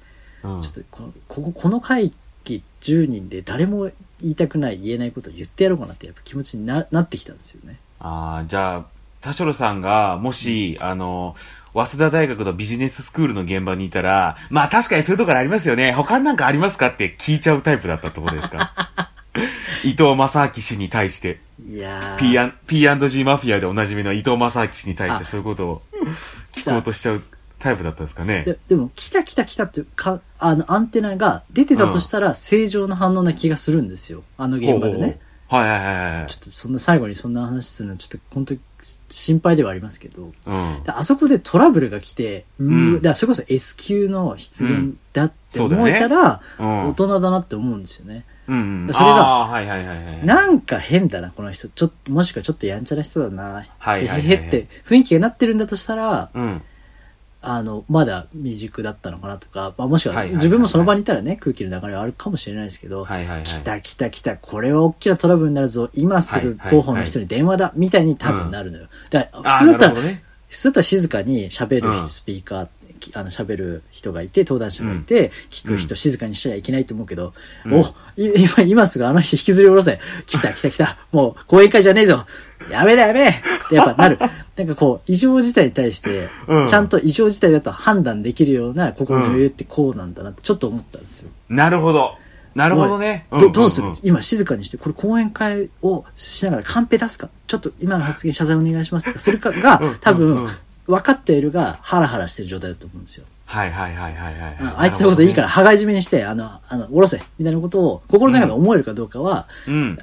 うんちょっとこの、ここ、この会議10人で誰も言いたくない、言えないことを言ってやろうかなってやっぱ気持ちにななってきたんですよね。ああ、じゃあ、田代さんが、もし、あの、早稲田大学のビジネススクールの現場にいたら、まあ確かにそういうところありますよね。他になんかありますかって聞いちゃうタイプだったってことですか？伊藤正明氏に対して、いやー。P&G マフィアでおなじみの伊藤正明氏に対してあそういうことを聞こうとしちゃうタイプだったんですかね。ででも、来た来た来たっていうか、あの、アンテナが出てたとしたら、正常な反応な気がするんですよ。あの現場でほうほうはいはいはいはい。ちょっとそんな最後にそんな話するのはちょっと本当に心配ではありますけど。うん。であそこでトラブルが来て、うーうんだからそれこそ S 級の出現だって思えたら、うん大人だなって思うんですよね。うんうん。それがああー、はいはいはいはい。なんか変だな、この人。ちょっと、もしくはちょっとやんちゃな人だな。はいはいはいはいへへって雰囲気がなってるんだとしたら、うん。あの、まだ未熟だったのかなとか、まあ、もしくは自分もその場にいたらね、空気の流れはあるかもしれないですけど、はいはいはい。来た来た来た、これは大きなトラブルになるぞ、今すぐ候補の人に電話だ、みたいに多分なるのよ。だ普通だったら、ね。普通だったら静かに喋るうん。スピーカー、きあの喋る人がいて、登壇者がいて、聞く人静かにしちゃいけないと思うけど、お、い今、今すぐあの人引きずり下ろせ。来た来た来た。もう講演会じゃねえぞ。やめだやめってやっぱなる。なんかこう、異常事態に対して、うんちゃんと異常事態だと判断できるような心の余裕ってこうなんだなってちょっと思ったんですよ。なるほど。なるほどね。どどうするんんん今静かにして、これ講演会をしながらカンペ出すか？ちょっと今の発言謝罪お願いしますとかするかがうん、多うんうん分、分かっているが、ハラハラしてる状態だと思うんですよ。はいはいはいはいはい。ああいつのこといいから、羽交い締めにして、あの、あの、おろせみたいなことを、心の中で思えるかどうかは、ほどね。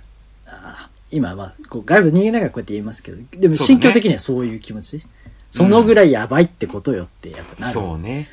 今、まあ、こう外部の人間だからこうやって言えますけど、でも心境的にはそういう気持ち？そのぐらいやばいってことよって、やっぱう。なんる。そうね。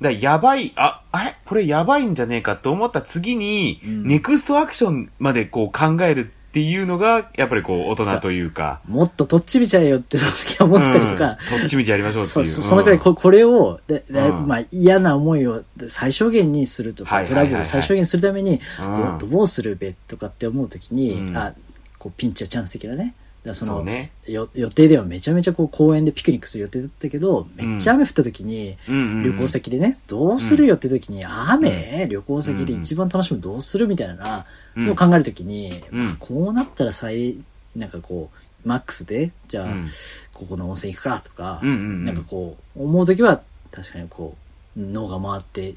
だからやばい、あ、あれ？これやばいんじゃねえかと思った次に、んネクストアクションまでこう考えるっていうのが、やっぱりこう大人というか。もっととっちびちゃえよってその時は思ったりとか、うん、とっちみちやりましょうっていう。そうそのくらいここれを、ででうんまあ嫌な思いを最小限にするとか、はいはいはいはいトラブルを最小限にするために、うんどどうするべとかって思うときに、うんあ、こうピンチやチャンス的なね。だそのね。よ予定ではめちゃめちゃこう公園でピクニックする予定だったけど、めっちゃ雨降った時に、旅行先でね、どうするよって時に、雨、旅行先で一番楽しむどうするみたいなうん。のを考えるときに、うん。まあこうなったら最、なんかこう、マックスで、じゃあ、うん。ここの温泉行くかとか、なんかこう、思うときは、確かにこう、脳が回って、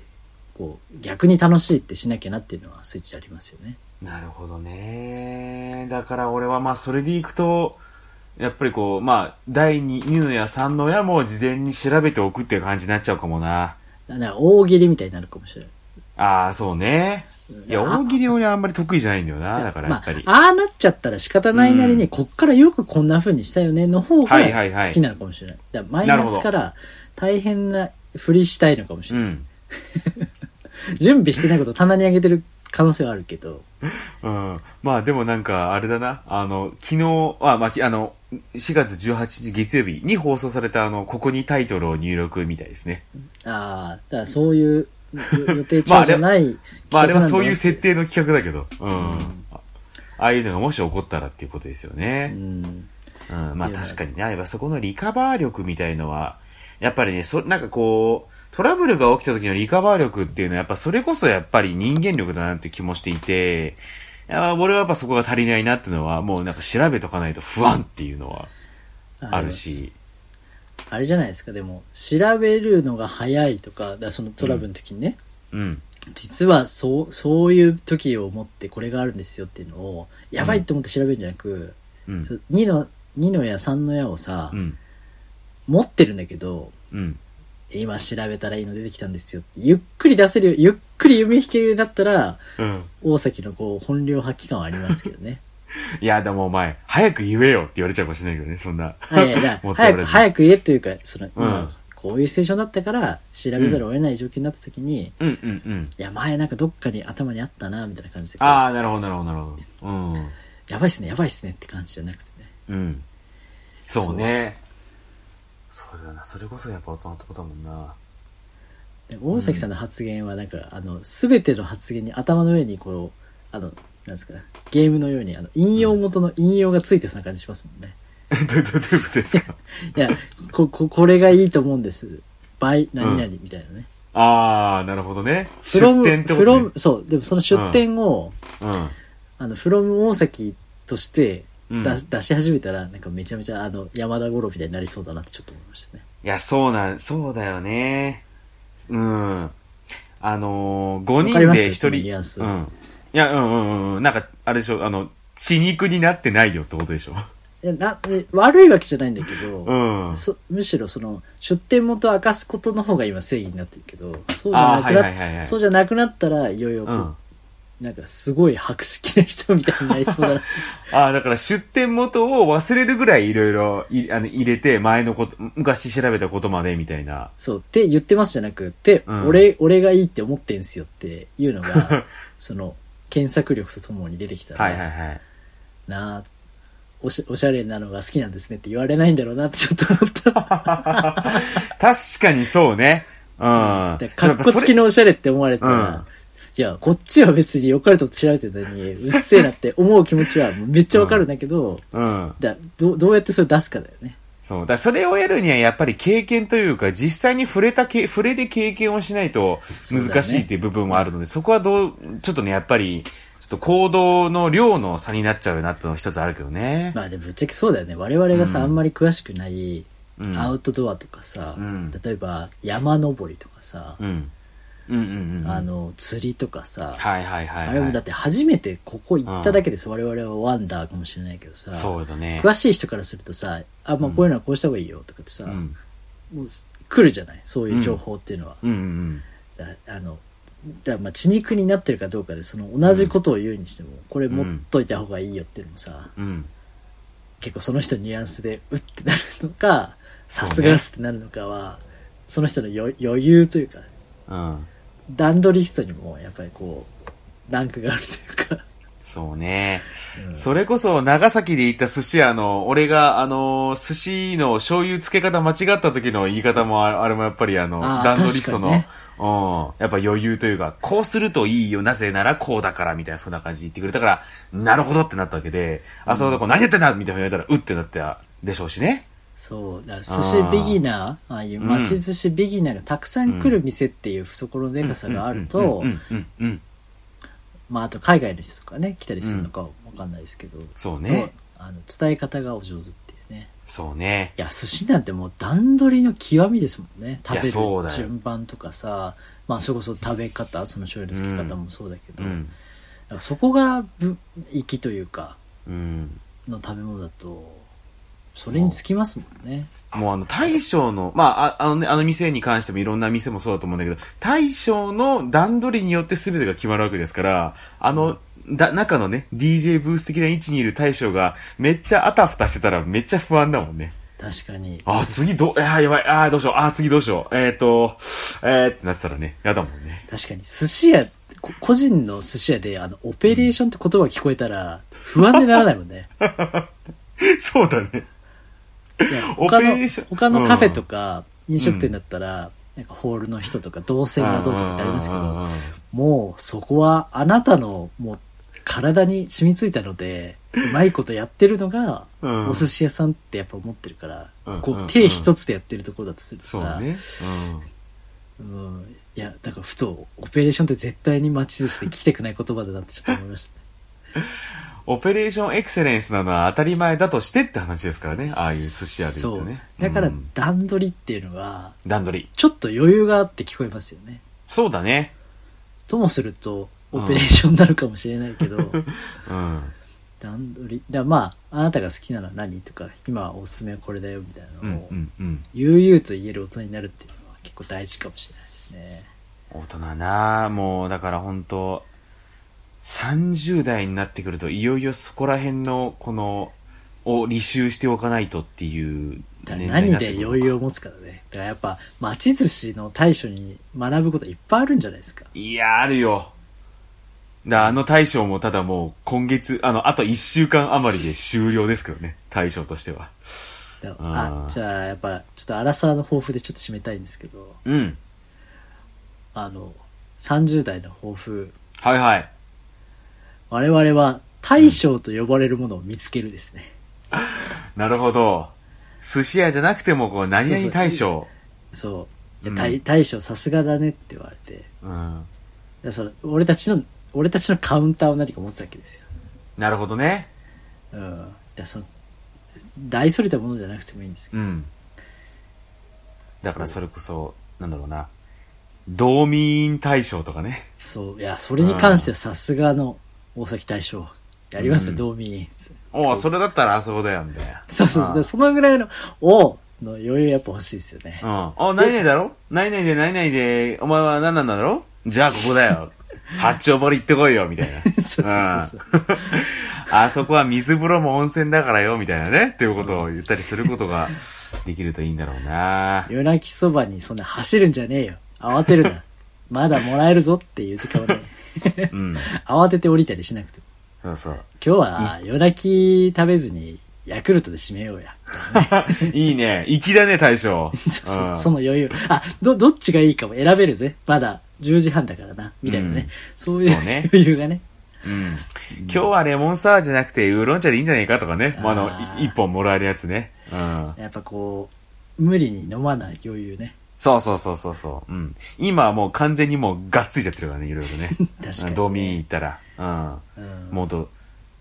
こう、逆に楽しいってしなきゃなっていうのはスイッチありますよね。なるほどね。だから俺はまあそれでいくと、やっぱりこう、まあ、第 2, 2の矢3の矢も事前に調べておくっていう感じになっちゃうかもな。だから大喜利みたいになるかもしれない。ああ、そうね。いや、あ大喜利俺あんまり得意じゃないんだよな。だからやっぱり。まあ、ああなっちゃったら仕方ないなりに、うんこっからよくこんな風にしたよねの方がはいはいはい好きなのかもしれない。だからマイナスから大変なふりしたいのかもしれない。うん。準備してないことを棚に上げてる可能性はあるけど。うん。まあでもなんか、あれだな。あの、昨日、あ、まあ、きあの、4月18日月曜日に放送されたあの、ここにタイトルを入力みたいですね。ああ、だからそういう 予定まあ調じゃないまああれはそういう設定の企画だけど。うん。うんああいうのがもし起こったらっていうことですよね。うん。うん、まあ確かにね、やっぱそこのリカバー力みたいのは、やっぱりね、そ、なんかこう、トラブルが起きた時のリカバー力っていうのは、やっぱそれこそやっぱり人間力だなって気もしていて、いや俺はやっぱそこが足りないなっていうのは、もうなんか調べとかないと不安っていうのはあるし、あれじゃないですか、でも、調べるのが早いとか、だそのトラブルの時にね、うん。実はそう、そういう時を持ってこれがあるんですよっていうのを、やばいと思って調べるんじゃなく、うん。2の、2の矢3の矢をさ、うん。持ってるんだけど、うん。今調べたらいいの出てきたんですよ。ゆっくり出せるよ、ゆっくり夢弾けるようになったら、うん。大崎のこう、本領発揮感はありますけどね。いや、でもお前、早く言えよって言われちゃうかもしれないけどね、そんな。はい、だから もったい早く、早く言えっていうか、その、今、うんこういうシチュエーションだったから、調べざるを得ない状況になった時に、うんうんうん。いや、前なんかどっかに頭にあったな、みたいな感じでああ、なるほど、なるほど、なるほど。うん。やばいっすね、やばいっすねって感じじゃなくてね。うん。そうね。そうだよな。それこそやっぱ大人ってことだもんな。で大崎さんの発言はなんか、あの、すべての発言に頭の上にこう、あの、なんですかね、ゲームのように、あの、引用元の引用がついてそうな感じしますもんね。どうどうどういうことですか？いや、こ、こ、これがいいと思うんです。倍、何々みたいなね。ああ、なるほどね。出 from 店ってこと、ね from、。そう、でもその出店を、うん。あの、from 大崎としてうん出,、出し始めたら、なんかめちゃめちゃあの、山田五郎みたいになりそうだなってちょっと思いましたね。いや、そうなん、そうだよね。うん。あのー、5人わかります？で一人。このニュアンスうん。いや、うんうんうんうん。なんか、あれでしょ、あの、血肉になってないよってことでしょ。いやなえ悪いわけじゃないんだけど、うん。そむしろその出店元を明かすことの方が今正義になってるけどそうじゃなくあーはいはいはいはないそうじゃなくなったらいよいよこう、うん。なんかすごい博識な人みたいになりそうだな ああ、だから出店元を忘れるぐらいいろいろいあの入れて、前のこと、昔調べたことまでみたいな。そうって言ってますじゃなくて、うん俺俺がいいって思ってんすよっていうのが その検索力とともに出てきたら、はいはいはい。なあおしおしゃれなのが好きなんですねって言われないんだろうなってちょっと思った 確かにそうね。うん。でかっこつきの。のおしゃれって思われたら、うんいや、こっちは別に良かれとって調べてたのに、うっせえなって思う気持ちはめっちゃわかるんだけど、うん。だどどうやってそれ出すかだよね。そう。だからそれをやるにはやっぱり経験というか、実際に触れたけ、触れで経験をしないと難しいっていう部分もあるので、そ,、こはどう、ちょっとね、やっぱり、ちょっと行動の量の差になっちゃうなっていうのが一つあるけどね。まあでもぶっちゃけそうだよね。我々がさ、うんあんまり詳しくない、うんアウトドアとかさ、うん例えば山登りとかさ、うん。うんうんうん。あ、の、釣りとかさ、はいはいはい、はい。あれもだって初めてここ行っただけです、我々はワンダーかもしれないけどさ、そうだね。詳しい人からするとさ、あ、まあこういうのはこうした方がいいよとかってさ、うん。もうす来るじゃない？そういう情報っていうのは。うんうんだあの、だまあ血肉になってるかどうかで、その同じことを言うにしても、これ持っといた方がいいよっていうのもさ、うん。うん。結構その人のニュアンスで、うってなるのか、さすがですってなるのかは、その人の余余裕というか、うん。段取りストにもやっぱりこう、ランクがあるというか、そうね。うんそれこそ、長崎で行った寿司屋の、俺が、あの、寿司の醤油付け方間違った時の言い方も、ああれもやっぱりあの、あー段取りストの、確うん、やっぱ余裕というか、こうするといいよ、なぜならこうだから、みたいな風な感じで言ってくれたから、なるほどってなったわけで、あ、そうだ、こう何やってんだみたいな風に言われたら、うってなったでしょうしね。そう、だ寿司ビギナー、ああいう町寿司ビギナーがたくさん来る店っていう懐のでかさがあると。まああと海外の人とかね、来たりするのかわかん。ないですけど、そうね。とあの伝え方がお上手っていうね。そうね。いや、寿司なん。てもう段取りの極みですもん。ね。食べる順番とかさ、まあそれこそ食べ方、その醤油の付け方もそうだけど、うん。そこがぶ、粋というか、うん。の食べ物だと、それにつきますもんね。もうあの、大将の、まあ、ああのね、あの店に関してもいろんな店もそうだと思うんだけど、大将の段取りによって全てが決まるわけですから、あの、だ、中のね、DJ ブース的な位置にいる大将が、めっちゃあたふたしてたらめっちゃ不安だもんね。確かに。あ、次どう、あー、やばい、あー、どうしよう、あー、次どうしよう、えーと、えーってなってたらね、やだもんね。確かに、寿司屋、こ個人の寿司屋で、あの、オペレーションって言葉聞こえたら、不安でならないもんね。そうだね。他の他のカフェとか、飲食店だったら、なんかホールの人とか、動線がどうとかってありますけどもう、そこは、あなたの、もう、体に染みついたので、うまいことやってるのが、うん。お寿司屋さんってやっぱ思ってるから、こう、手一つでやってるところだとするとさ、そうん。いや、だからふと、オペレーションって絶対に待ち寿司で聞きたくない言葉だなってちょっと思いました。ね。オペレーションエクセレンスなのは当たり前だとしてって話ですからね。ああいう寿司屋で言うとね。だからうん、段取りっていうのは、段取り。ちょっと余裕があって聞こえますよね。そうだね。ともすると、オペレーションになるかもしれないけど、うん。段取り。だまあ、あなたが好きなのは何とか、今おすすめはこれだよみたいなのを、うん。悠々と言える大人になるっていうのは結構大事かもしれないですね。大人なもう、だから本当30代になってくると、いよいよそこら辺の、この、を履修しておかないとっていう何なってくるで余裕を持つかだね。だからやっぱ、町寿司の対処に学ぶこといっぱいあるんじゃないですか。いや、あるよ。だあの大将もただもう今月、あの、あと1週間余りで終了ですけどね、大将としては。だあじゃあやっぱちょっと荒沢の抱負でちょっと締めたいんですけどうん。あの30代の抱負はいはい。我々は大将と呼ばれるものを見つけるですね、なるほど。寿司屋じゃなくても、こう、何々大将。そう大大将さすがだねって言われてうん。その俺たちの俺たちのカウンターを何か持つわけですよなるほどね。うんその大それたものじゃなくてもいいんですけど、うん。だからそれこそ、なんだろうな。道民大将とかね。そういやそれに関してはさすがの大崎大将やりますよ、道民。おお、それだったらあそこだよ、みたいな。そうそうそう。そのぐらいの、おうの余裕やっぱ欲しいですよねう。ん。お、何々だろ？何々で何々で、お前は何なんだろ？じゃあここだよ。八丁堀行ってこいよ、みたいな。そうそうそううんあそこは水風呂も温泉だからよ、みたいなね。っていうことを言ったりすることができるといいんだろうな。夜泣きそばにそんな走るんじゃねえよ。慌てるな。まだもらえるぞっていう時間をね、うん。慌てて降りたりしなくても。そうそう。今日は夜泣き食べずにヤクルトで締めようや。いいね。粋だね、大将。そうそその余裕。あ、ど、どっちがいいかも選べるぜ。まだ10時半だからな。みたいなね。うんそういう 余裕がね。うん。今日はレモンサワーじゃなくて、ウーロン茶でいいんじゃないかとかね。あのあ、ーい一本もらえるやつね。うん。やっぱこう、無理に飲まない余裕ね。そうそうそうそうそう。うん。今はもう完全にもうがっついちゃってるからね、いろいろね。確かにね道民行ったら。うん。うん。もうと、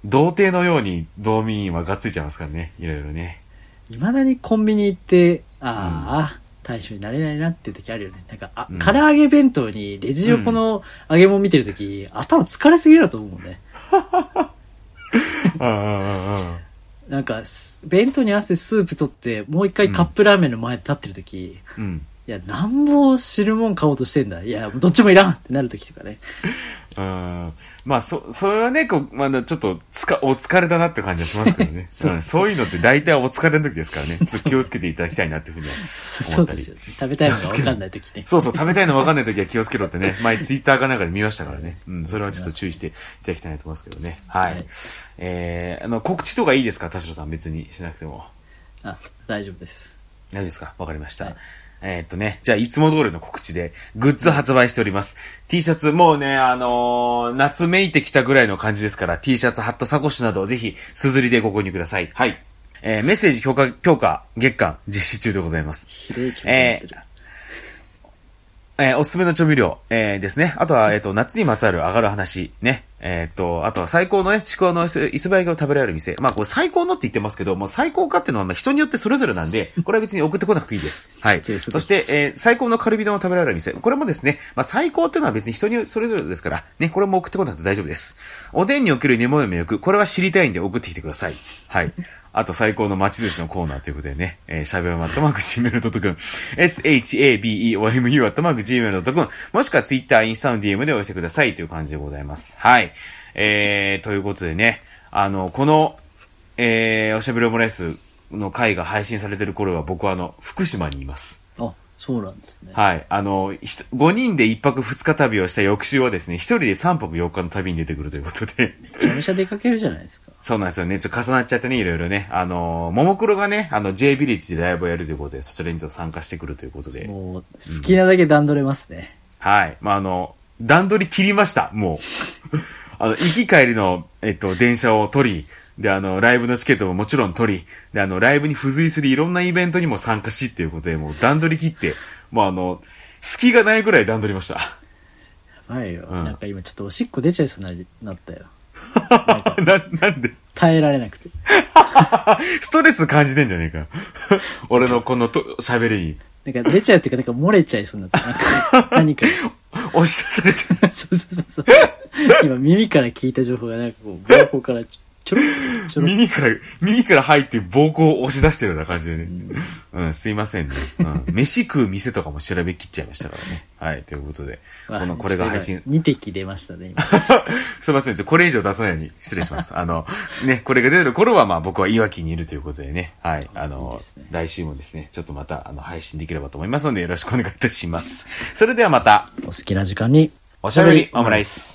童貞のように道民はがっついちゃいますからね。いろいろね。未だにコンビニ行って、ああ、大将になれないなっていう時あるよね。なんか、あ、うん唐揚げ弁当にレジ横の揚げ物見てる時、頭疲れすぎると思うね。うんうんうんうん。なんか、す弁当に合わせてスープ取って、もう一回カップラーメンの前で立ってる時、うん。いや、なんぼ汁物買おうとしてんだ。いや、どっちもいらんってなる時とかね。うん。まあ、そ、それはね、こう、まあ、ちょっと、つか、お疲れだなって感じはしますけどね。そううんそういうのって大体お疲れの時ですからね。気をつけていただきたいなっていうふうには。そうですよね。食べたいのが分かんない時ね。そうそう、食べたいの分かんない時は気をつけろってね。前ツイッターかなんかで見ましたからね。うん、それはちょっと注意していただきたいなと思いますけどね。はい。はいえー、あの、告知とかいいですか？田代さん別にしなくても。あ、大丈夫です。大丈夫ですか？わかりました。はいえーっとね、じゃあいつも通りの告知で、グッズ発売しております。T シャツ、もうね、あのー夏めいてきたぐらいの感じですから、T シャツ、ハット、サコッシュなど、ぜひ、すずりでご購入ください。はい。えーメッセージ強化、強化、月間、実施中でございます。ひでえ気になってる。えーおすすめの調味料、えーですね。あとは、えっ、と、夏にまつわる上がる話、ね。えっ、と、あとは最高のね、ちくわのイスバイが食べられる店。まあ、これ最高のって言ってますけど、もう最高かっていうのはまあ人によってそれぞれなんで、これは別に送ってこなくていいです。はい。そして、えー最高のカルビ丼を食べられる店。これもですね、まあ、最高っていうのは別に人にそれぞれですから、ね、これも送ってこなくて大丈夫です。おでんにおける煮物魅力、これは知りたいんで送ってきてください。はい。あと最高の町寿司のコーナーということでね、えー、しゃべおまっとマーク Gmail.com、shabeumu アットマーク Gmail.com、もしくは Twitter、インスタの DM でお寄せくださいという感じでございます。はい。えー、ということでね、あの、この、えー、おしゃべりオムライスの回が配信されてる頃は僕はあの、福島にいます。あ、そうなんですね。はい。あの、ひと5人で1泊2日旅をした翌週はですね、1人で3泊4日の旅に出てくるということで、めちゃめちゃ出かけるじゃないですか。そうなんですよね。ちょっと重なっちゃってね、いろいろね。あの、ももクロがね、あの、J ビレッジでライブをやるということで、そちらにちょっと参加してくるということで。もう、好きなだけ段取れますね。はい。まあ、あの、段取り切りました、もう。あの、行き帰りの、えっと、電車を取り、で、あの、ライブのチケットももちろん取り、で、あの、ライブに付随するいろんなイベントにも参加しっていうことで、もう段取り切って、もうあの、隙がないぐらい段取りました。やばいよ。うんなんか今ちょっとおしっこ出ちゃいそうにななったよ。な、なんで？耐えられなくて。ストレス感じてんじゃねえか。俺のこのと喋りに。なんか出ちゃうっていうか、なんか漏れちゃいそうになった。なんか何か。押し出されちゃう。そうそうそうそう。今耳から聞いた情報がなんかこう、膀胱からちょろっとちょろっ耳から、耳から入って膀胱を押し出してるような感じでね。うん、すいませんね。うん。飯食う店とかも調べきっちゃいましたからね。はい、ということで。と。この、これが配信。2滴出ましたね、今。すいません、ちょ、これ以上出さないように失礼します。あの、ね、これが出てる頃は、まあ僕はいわきにいるということでね。はい、あいいのですね、来週もですね、ちょっとまた、あの、配信できればと思いますので、よろしくお願いいたします。それではまた、お好きな時間に。おしゃべりオムライス。